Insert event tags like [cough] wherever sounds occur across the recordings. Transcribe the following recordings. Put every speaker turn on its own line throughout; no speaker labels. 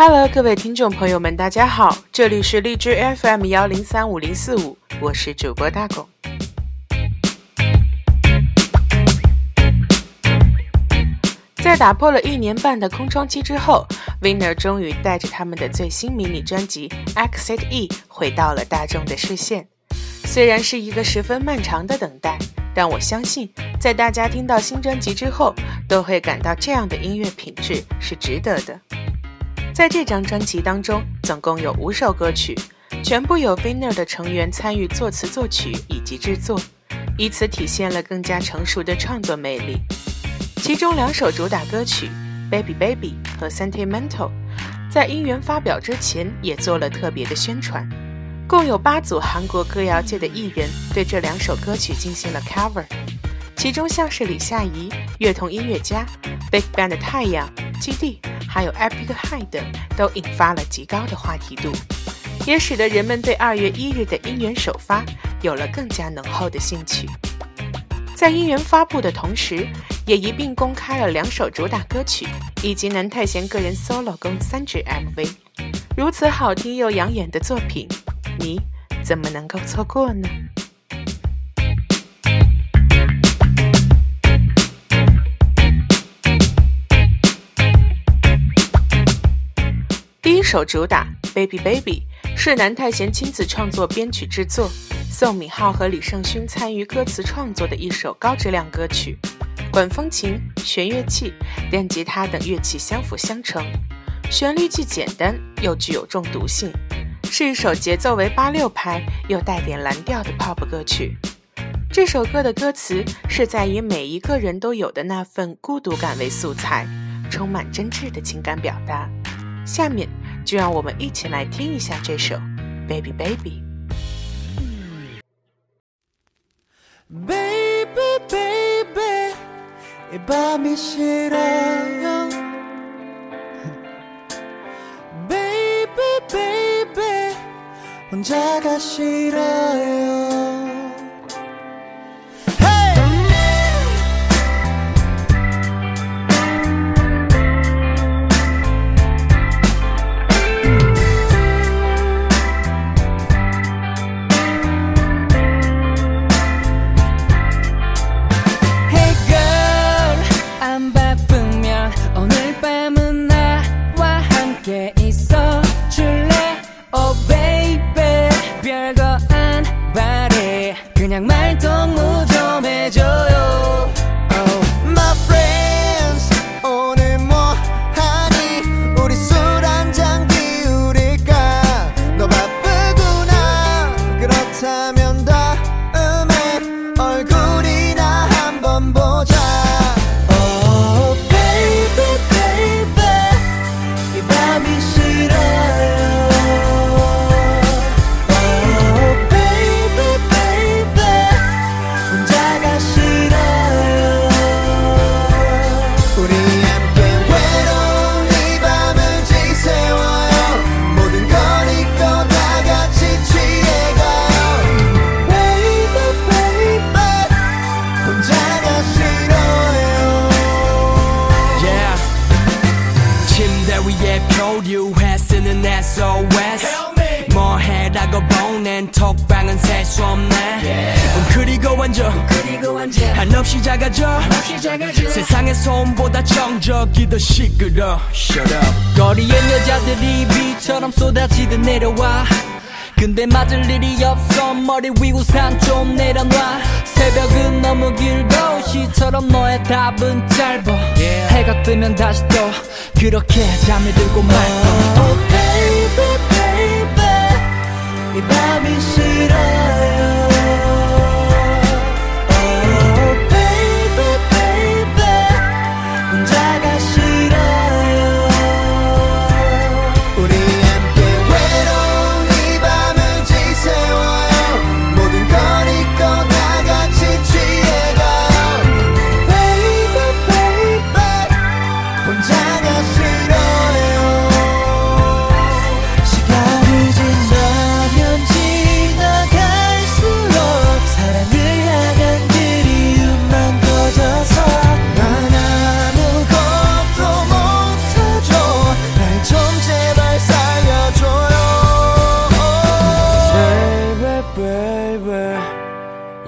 Hello，各位听众朋友们，大家好，这里是荔枝 FM 幺零三五零四五，我是主播大狗。在打破了一年半的空窗期之后，Winner 终于带着他们的最新迷你专辑《Exit E》回到了大众的视线。虽然是一个十分漫长的等待，但我相信，在大家听到新专辑之后，都会感到这样的音乐品质是值得的。在这张专辑当中，总共有五首歌曲，全部由 Winner 的成员参与作词、作曲以及制作，以此体现了更加成熟的创作魅力。其中两首主打歌曲《Baby Baby》和《Sentimental》在音源发表之前也做了特别的宣传。共有八组韩国歌谣界的艺人对这两首歌曲进行了 cover，其中像是李夏怡、乐童音乐家、Big Bang 的太阳、基地，还有 Epic High 等，都引发了极高的话题度，也使得人们对二月一日的音源首发有了更加浓厚的兴趣。在音源发布的同时，也一并公开了两首主打歌曲以及南泰贤个人 solo 共三支 MV。如此好听又养眼的作品，你怎么能够错过呢？一首主打《Baby Baby》是南泰贤亲自创作、编曲、制作。宋敏浩和李胜勋参与歌词创作的一首高质量歌曲，管风琴、弦乐器、电吉他等乐器相辅相成，旋律既简单又具有中毒性，是一首节奏为八六拍又带点蓝调的 pop 歌曲。这首歌的歌词是在以每一个人都有的那份孤独感为素材，充满真挚的情感表达。下面就让我们一起来听一下这首《Baby Baby》。
Baby baby 이 밤이 싫어요 Baby baby 혼자가 싫어요 그냥 말동
톡방은 셀수 없네. 음, 그리고 완전 한없이 작아져. 세상의 소음보다 정적이 더 시끄러. Shut up.
거리엔 여자들이 비처럼 쏟아지듯 내려와. 근데 맞을 일이 없어. 머리 위 우산 좀 내려놔. 새벽은 너무 길고 시처럼 너의 답은 짧아. 해가 뜨면 다시 또 그렇게 잠이 들고 말고 oh, baby 이 밤이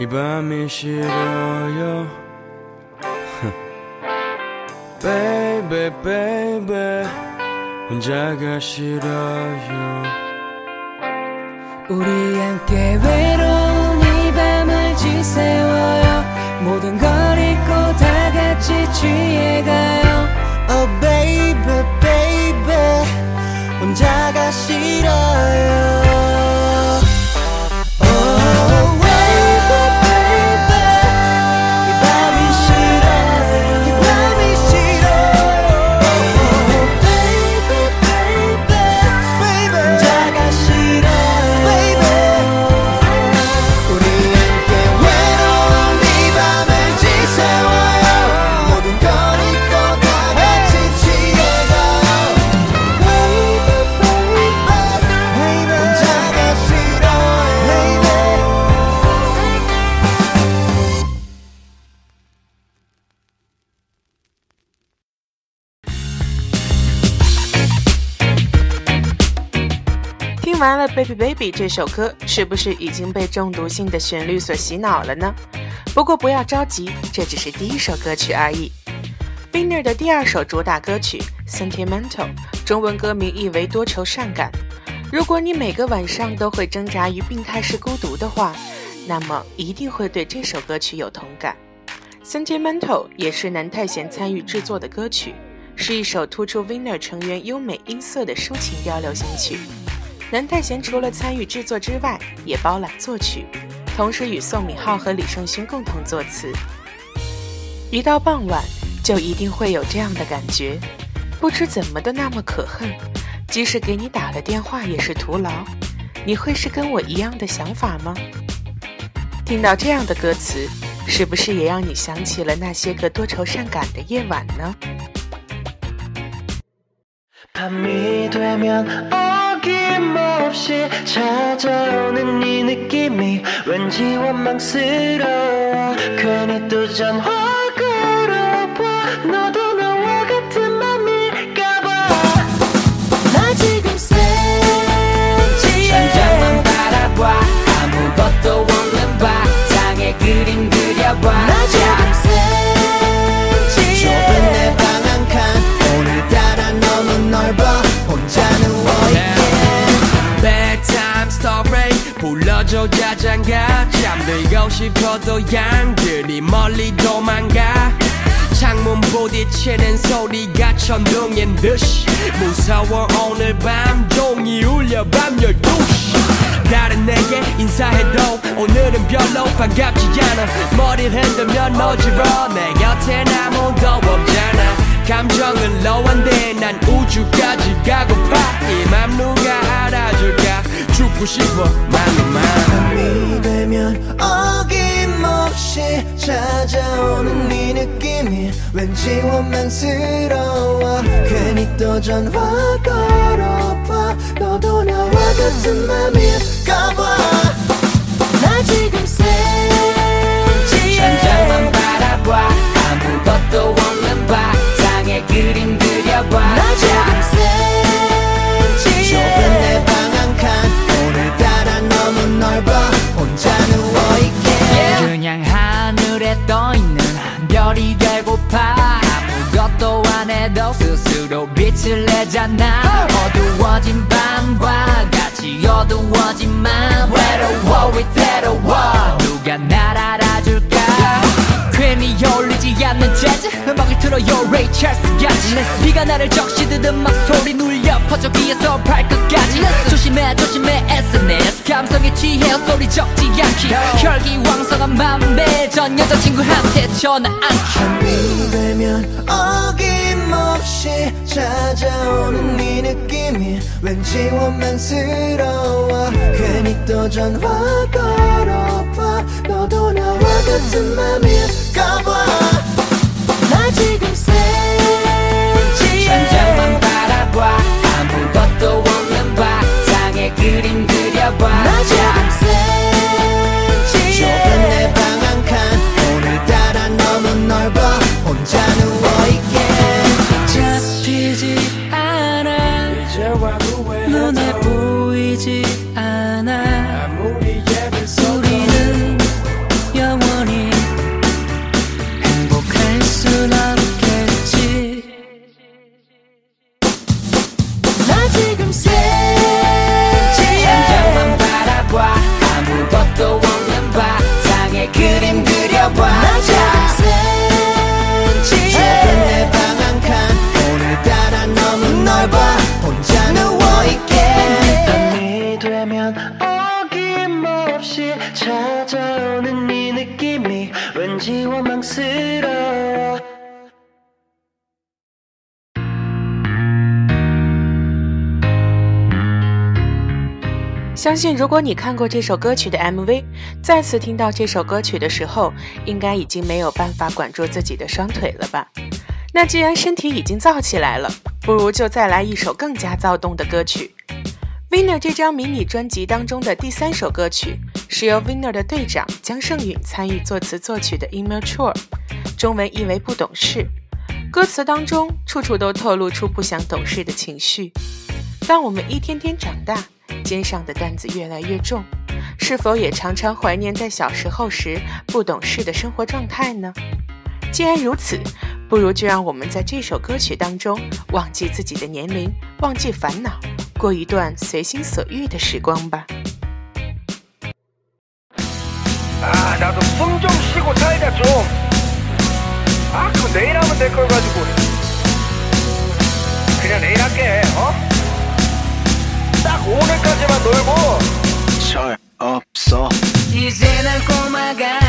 이 밤이 싫어요. [laughs]
Baby baby 혼자가 싫어요.
우리 함께 외로운 이 밤을 지새워요. 모든 걸 잊고 다 같이 취해가요.
Oh baby baby 혼자가 싫어요 Baby Baby》
这首歌，是不是已经被中毒性的旋律所洗脑了呢？不过不要着急，这只是第一首歌曲而已。Winner 的第二首主打歌曲《Sentimental》，中文歌名意为《多愁善感》。如果你每个晚上都会挣扎于病态式孤独的话，那么一定会对这首歌曲有同感。《Sentimental》也是南太贤参与制作的歌曲，是一首突出 Winner 成员优美音色的抒情调流行曲。南太贤除了参与制作之外，也包揽作曲，同时与宋敏浩和李胜勋共同作词。一到傍晚，就一定会有这样的感觉，不知怎么的那么可恨，即使给你打了电话也是徒劳。你会是跟我一样的想法吗？听到这样的歌词，是不是也让你想起了那些个多愁善感的夜晚呢？
밤이 되면 어김없이 찾아오는 이 느낌이 왠지 원망스러워. 괜히 또 전화 걸어봐. 너도 나
story. 불러줘 자장가. 잠들고 싶어도 양들이 멀리 도망가. 창문 부딪히는 소리가 천둥인 듯이. 무서워 오늘 밤 종이 울려 밤 12시. 다른 내게 인사해도 오늘은 별로 반갑지 않아. 머리를 흔들면 어지러 내 곁엔 아무도 없잖아 감정은 lowan데 난 우주까지 가고파. 이맘 누가 알아줄까? 죽고 싶어 맘만
밤이 되면 어김없이 찾아오는 이 느낌이 왠지 원망스러워. 괜히 또 전화 걸어봐. 너도 나와 같은 맘일까봐. 나 지금 센치해
천장만 바라봐. 아무것도 바탕에 그림 그려봐.
나 지금 센치해 좁은 내 방 한 칸. 오늘따라 너무 넓어. 혼자 누워있게.
그냥 하늘에 떠있는 별이 되고파. 아무것도 안 해도 스스로 빛을 내잖아. 어두워진 밤과 같이 어두워진 맘 외로워 위태로워 누가 날 알아줄까 괜히 어울리지 않는 재즈. 음악을 틀어요 레이 찰스 같이. 네가 나를 적시듯 음악 소리 눌려 퍼져 귀에서 발끝까지. 조심해 조심해 SNS 감성에 취해 소리 적지 않기. 혈기왕성한 맘에 전 여자친구한테 전화
밤이 되면 어김없이 찾아오는 이 느낌이 왠지 원망스러워. 괜히 또 전화 걸어봐 너도 나와 같은 맘일까봐. 나 지금 센치해
천장만 바라봐. 아무것도 없는 바탕에 그림 그려봐.
나 지금 센치해 좁은 내 방 한 칸. 오늘따라 너무 넓어. 혼자
누워
相信如果你看过这首歌曲的 MV，再次听到这首歌曲的时候，应该已经没有办法管住自己的双腿了吧？那既然身体已经燥起来了，不如就再来一首更加躁动的歌曲。Winner 这张迷你专辑当中的第三首歌曲，是由 Winner 的队长江胜允参与作词作曲的《Immature》，中文译为“不懂事”。歌词当中处处都透露出不想懂事的情绪。当我们一天天长大。肩上的担子越来越重，是否也常常怀念在小时候时不懂事的生活状态呢？既然如此，不如就让我们在这首歌曲当中忘记自己的年龄，忘记烦恼，过一段随心所欲的时光吧。
아나도숨좀쉬고살자좀아그내일하면될걸가지고그냥내일할게어 딱 오늘까지만 놀고
절 없어.
이제 난 꼬마가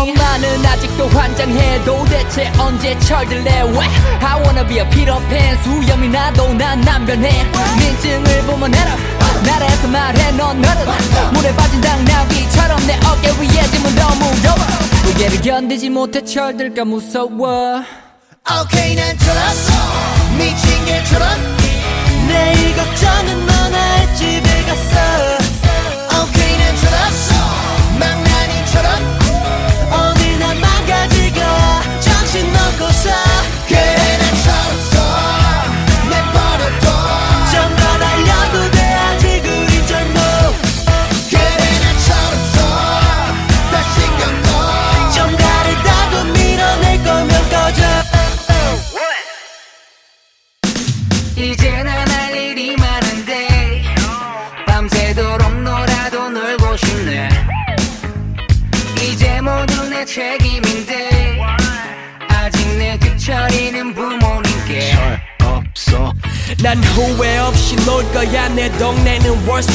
엄마는 아직도 환장해 도대체 언제 철들래? 왜? I wanna be a Peter Pan. 수염이 나도 난 남변해. 민증을 보면 알아 나라에서 말해 넌 너는 물에 빠진 당나귀처럼 내 어깨 위에 짐은 너무 무거워. 무게를 견디지 못해 철들까 무서워.
오케이 난 졸았어. 미친 개처럼 내일 걱정은 너나 집에 갔어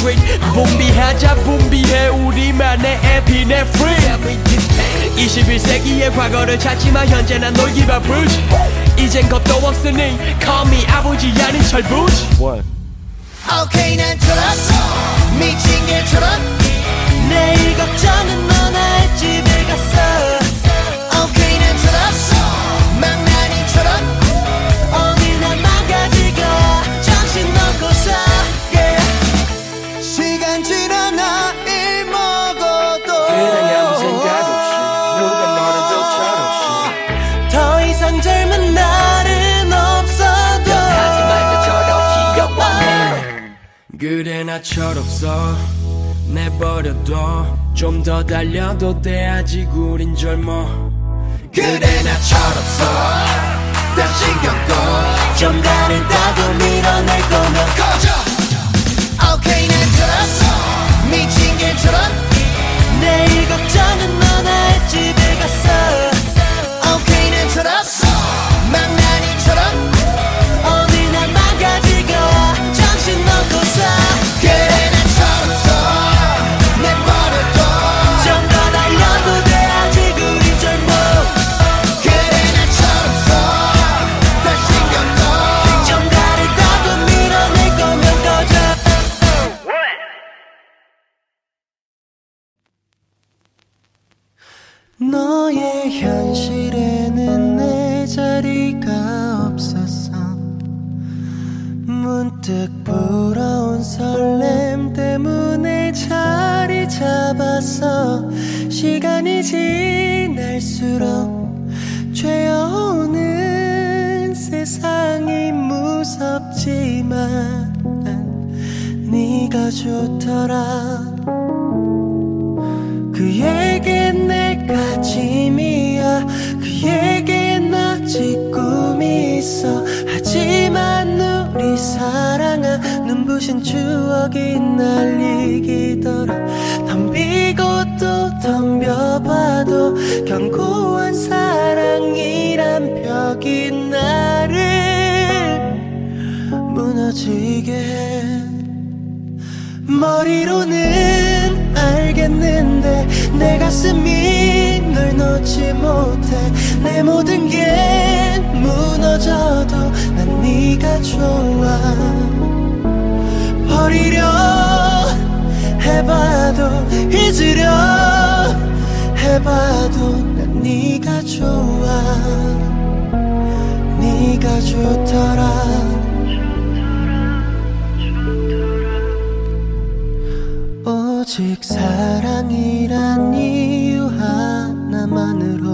월스트리트 분비하자 분비해. 우리만의 에피네프리 21세기의 과거를 찾지만 현재 난 놀기 바쁘지. 이젠 겁도 없으니 call me 아버지 아닌 철부지.
오케이 난 졸았어. 미친 개처럼 내일 걱정은 너나 집에 갔어. 오케이 난 졸았어. 망나니처럼
그래 나 철없어 내버려둬. 좀 더 달려도 돼 아직 우린 젊어.
그래 나 철없어. 다 신경 꺼좀 다르다고 밀어낼 거면 꺼져. 오케이 난 졸았어 미친 개처럼 내일 걱정은 너나 집에 갔어 너의 현실에는 내 자리가 없었어 문득 불어온 설렘 때문에 자리 잡았어 시간이 지날수록 죄어오는 세상이 무섭지만 네가 좋더라 부신 추억이 날리기더라. 덤비 해봐도 견고한 사랑이란 벽이 나를 무너지게 해. 머리로는 알겠는데 내 가슴이 널 놓지 못해. 내 모든 게 무너져도 난 네가 좋아 버리려 해봐도 잊으려 해봐도 난 네가 좋아. 네가 좋더라. 오직 사랑이란 이유 하나만으로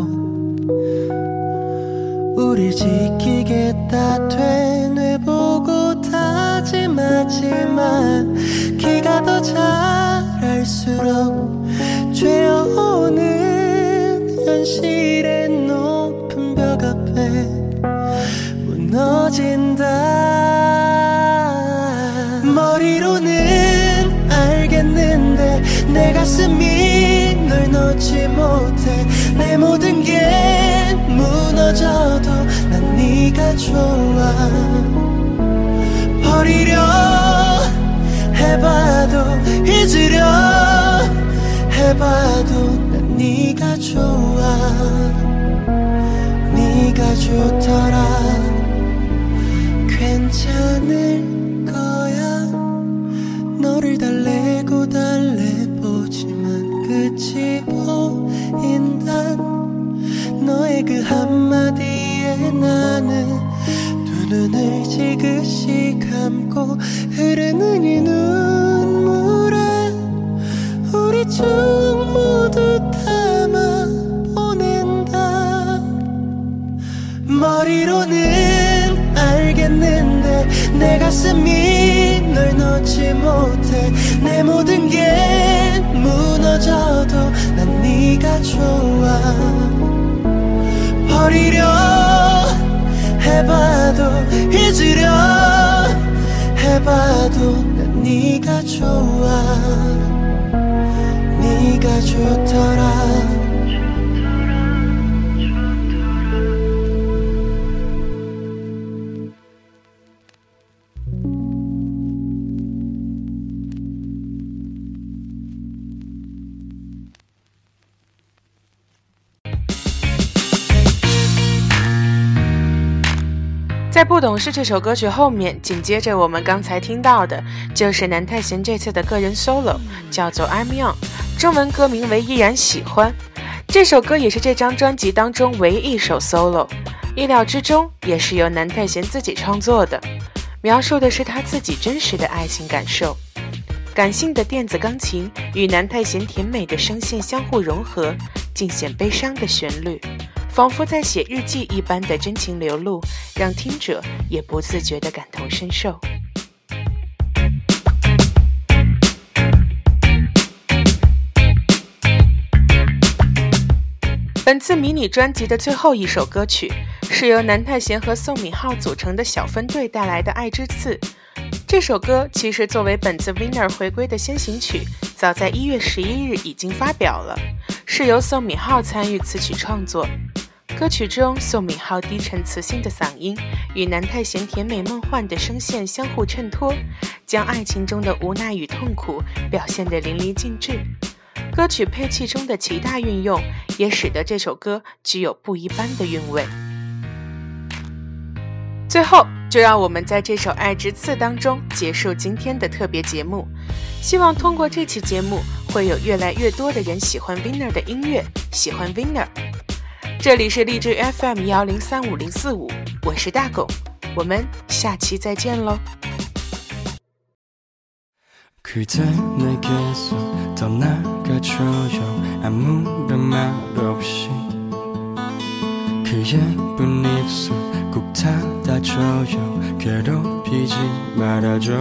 우릴 지키겠다 다짐 하지만 키가 더 자랄수록 죄어오는 현실의 높은 벽 앞에 무너진다. 머리로는 알겠는데 내 가슴이 널 놓지 못해. 내 모든 게 무너져도 난 네가 좋아. 버리려 해봐도 잊으려. 해봐도 난 네가 좋아. 네가 좋더라. 괜찮을 거야. 너를 달래고 달래보지만 끝이 보인단 너의 그 한마디에 나는 두 눈을 지그시 감고 흐르는 이 눈 알겠는데 내 가슴이 널 놓지 못해. 내 모든 게 무너져도 난 네가 좋아. 버리려 해봐도 잊으려 해봐도 난 네가 좋아. 네가 좋더라
在《不懂事》这首歌曲后面，紧接着我们刚才听到的就是南泰贤这次的个人 solo，叫做《I'm Young》，中文歌名为《依然喜欢》。这首歌也是这张专辑当中唯一一首 solo，意料之中，也是由南泰贤自己创作的，描述的是他自己真实的爱情感受。感性的电子钢琴与南泰贤甜美的声线相互融合，尽显悲伤的旋律。仿佛在写日记一般的真情流露，让听者也不自觉地感同身受。本次迷你专辑的最后一首歌曲，是由南泰贤和宋敏浩组成的小分队带来的《爱之刺》。这首歌其实作为本次 Winner 回归的先行曲，早在一月十一日已经发表了，是由宋敏浩参与词曲创作。歌曲中，宋敏浩低沉磁性的嗓音与南泰贤甜美梦幻的声线相互衬托，将爱情中的无奈与痛苦表现得淋漓尽致。歌曲配器中的其他运用，也使得这首歌具有不一般的韵味。最后，就让我们在这首《爱之刺》当中结束今天的特别节目。希望通过这期节目，会有越来越多的人喜欢 Winner 的音乐，喜欢 Winner。这里是荔枝 FM 幺零三五零四五，我是大狗，我们下期再见喽。
그대 내게서 떠나가줘요 아무런 말 없이 그 예쁜 입술 꼭 닫아줘요 괴롭히지 말아줘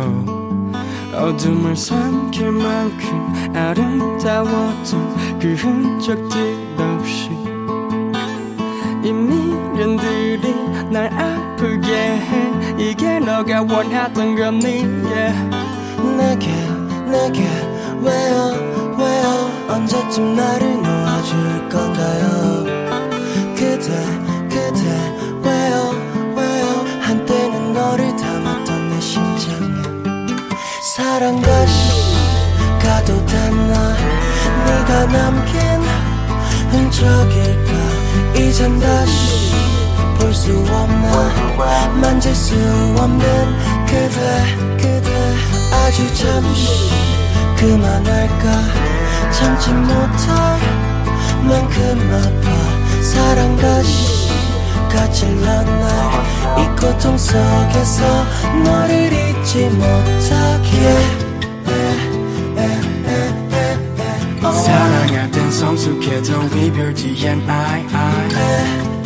어둠을 삼킬 만큼 아름다웠던 그 흔적들 없이 이 원했던 건 네, yeah.
내게, 내게, 왜요, 어, 왜요, 어, 언제쯤 나를 놓아줄 건가요? 그대, 그대, 왜요, 어, 왜요, 한때는 너를 담았던 내 심장에. 사랑과 시가도 닿나, 네가 남긴 흔적일까, 이젠 다시. 볼 수 없나 만질 수 없는 그대 그대. 아주 잠시 그만할까? 참지 못할 만큼 아파. 사랑같이 가질러 날이 고통 속에서 너를 잊지 못하게.
사랑할 땐 성숙해도 이별 뒤엔 I I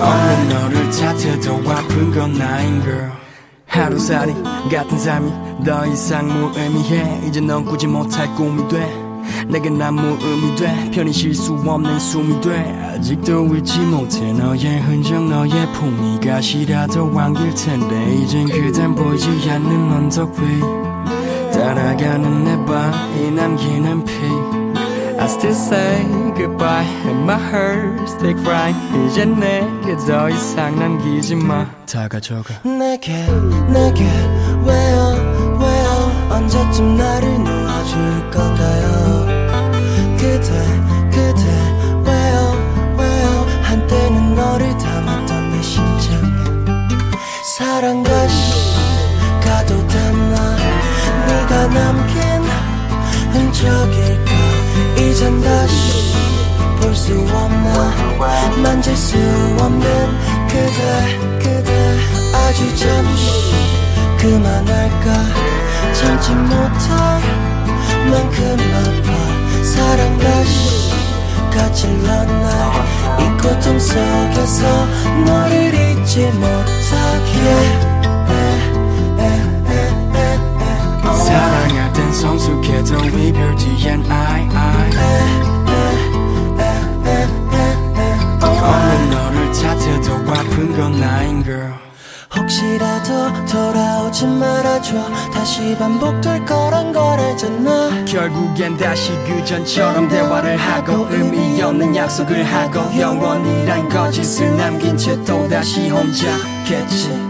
없는 너를 탓해도 아픈 건 나인 girl. 하루살이 같은 삶이 더 이상 무의미해. 이제 넌 꾸지 못할 꿈이 돼. 내게 난 무의미 돼. 편히 쉴 수 없는 숨이 돼. 아직도 잊지 못해 너의 흔적 너의 품위가 시라도 안길 텐데. 이젠 그댄 보이지 않는 언덕 위 따라가는 내 발이 남기는 피. I still say goodbye. And my heart stay crying 이제 내게 더 이상 남기지 마 다 가져가.
내게 내게 왜요 왜요? 언제쯤 나를 놓아줄 건가요? 그대 그대 왜요 왜요? 한때는 너를 담았던 내 심장에 사랑같이 가도 닿나? 네가 남긴 흔적일까 이젠 다시 볼 수 없나? 만질 수 없는 그대 그대. 아주 잠시 그만할까? 참지 못할 만큼 아파. 사랑같이 가질러 날이 고통 속에서 너를 잊지 못하게.
사랑할 땐 성숙해도 이별 뒤엔 I I 없는 너를 탓해도 아픈 건 나인 girl.
혹시라도 돌아오지 말아줘. 다시 반복될 거란 걸 알잖아.
결국엔 다시 그전처럼 대화를 하고 의미 없는 약속을 하고 영원이란 거짓을 남긴 채 또다시 혼자겠지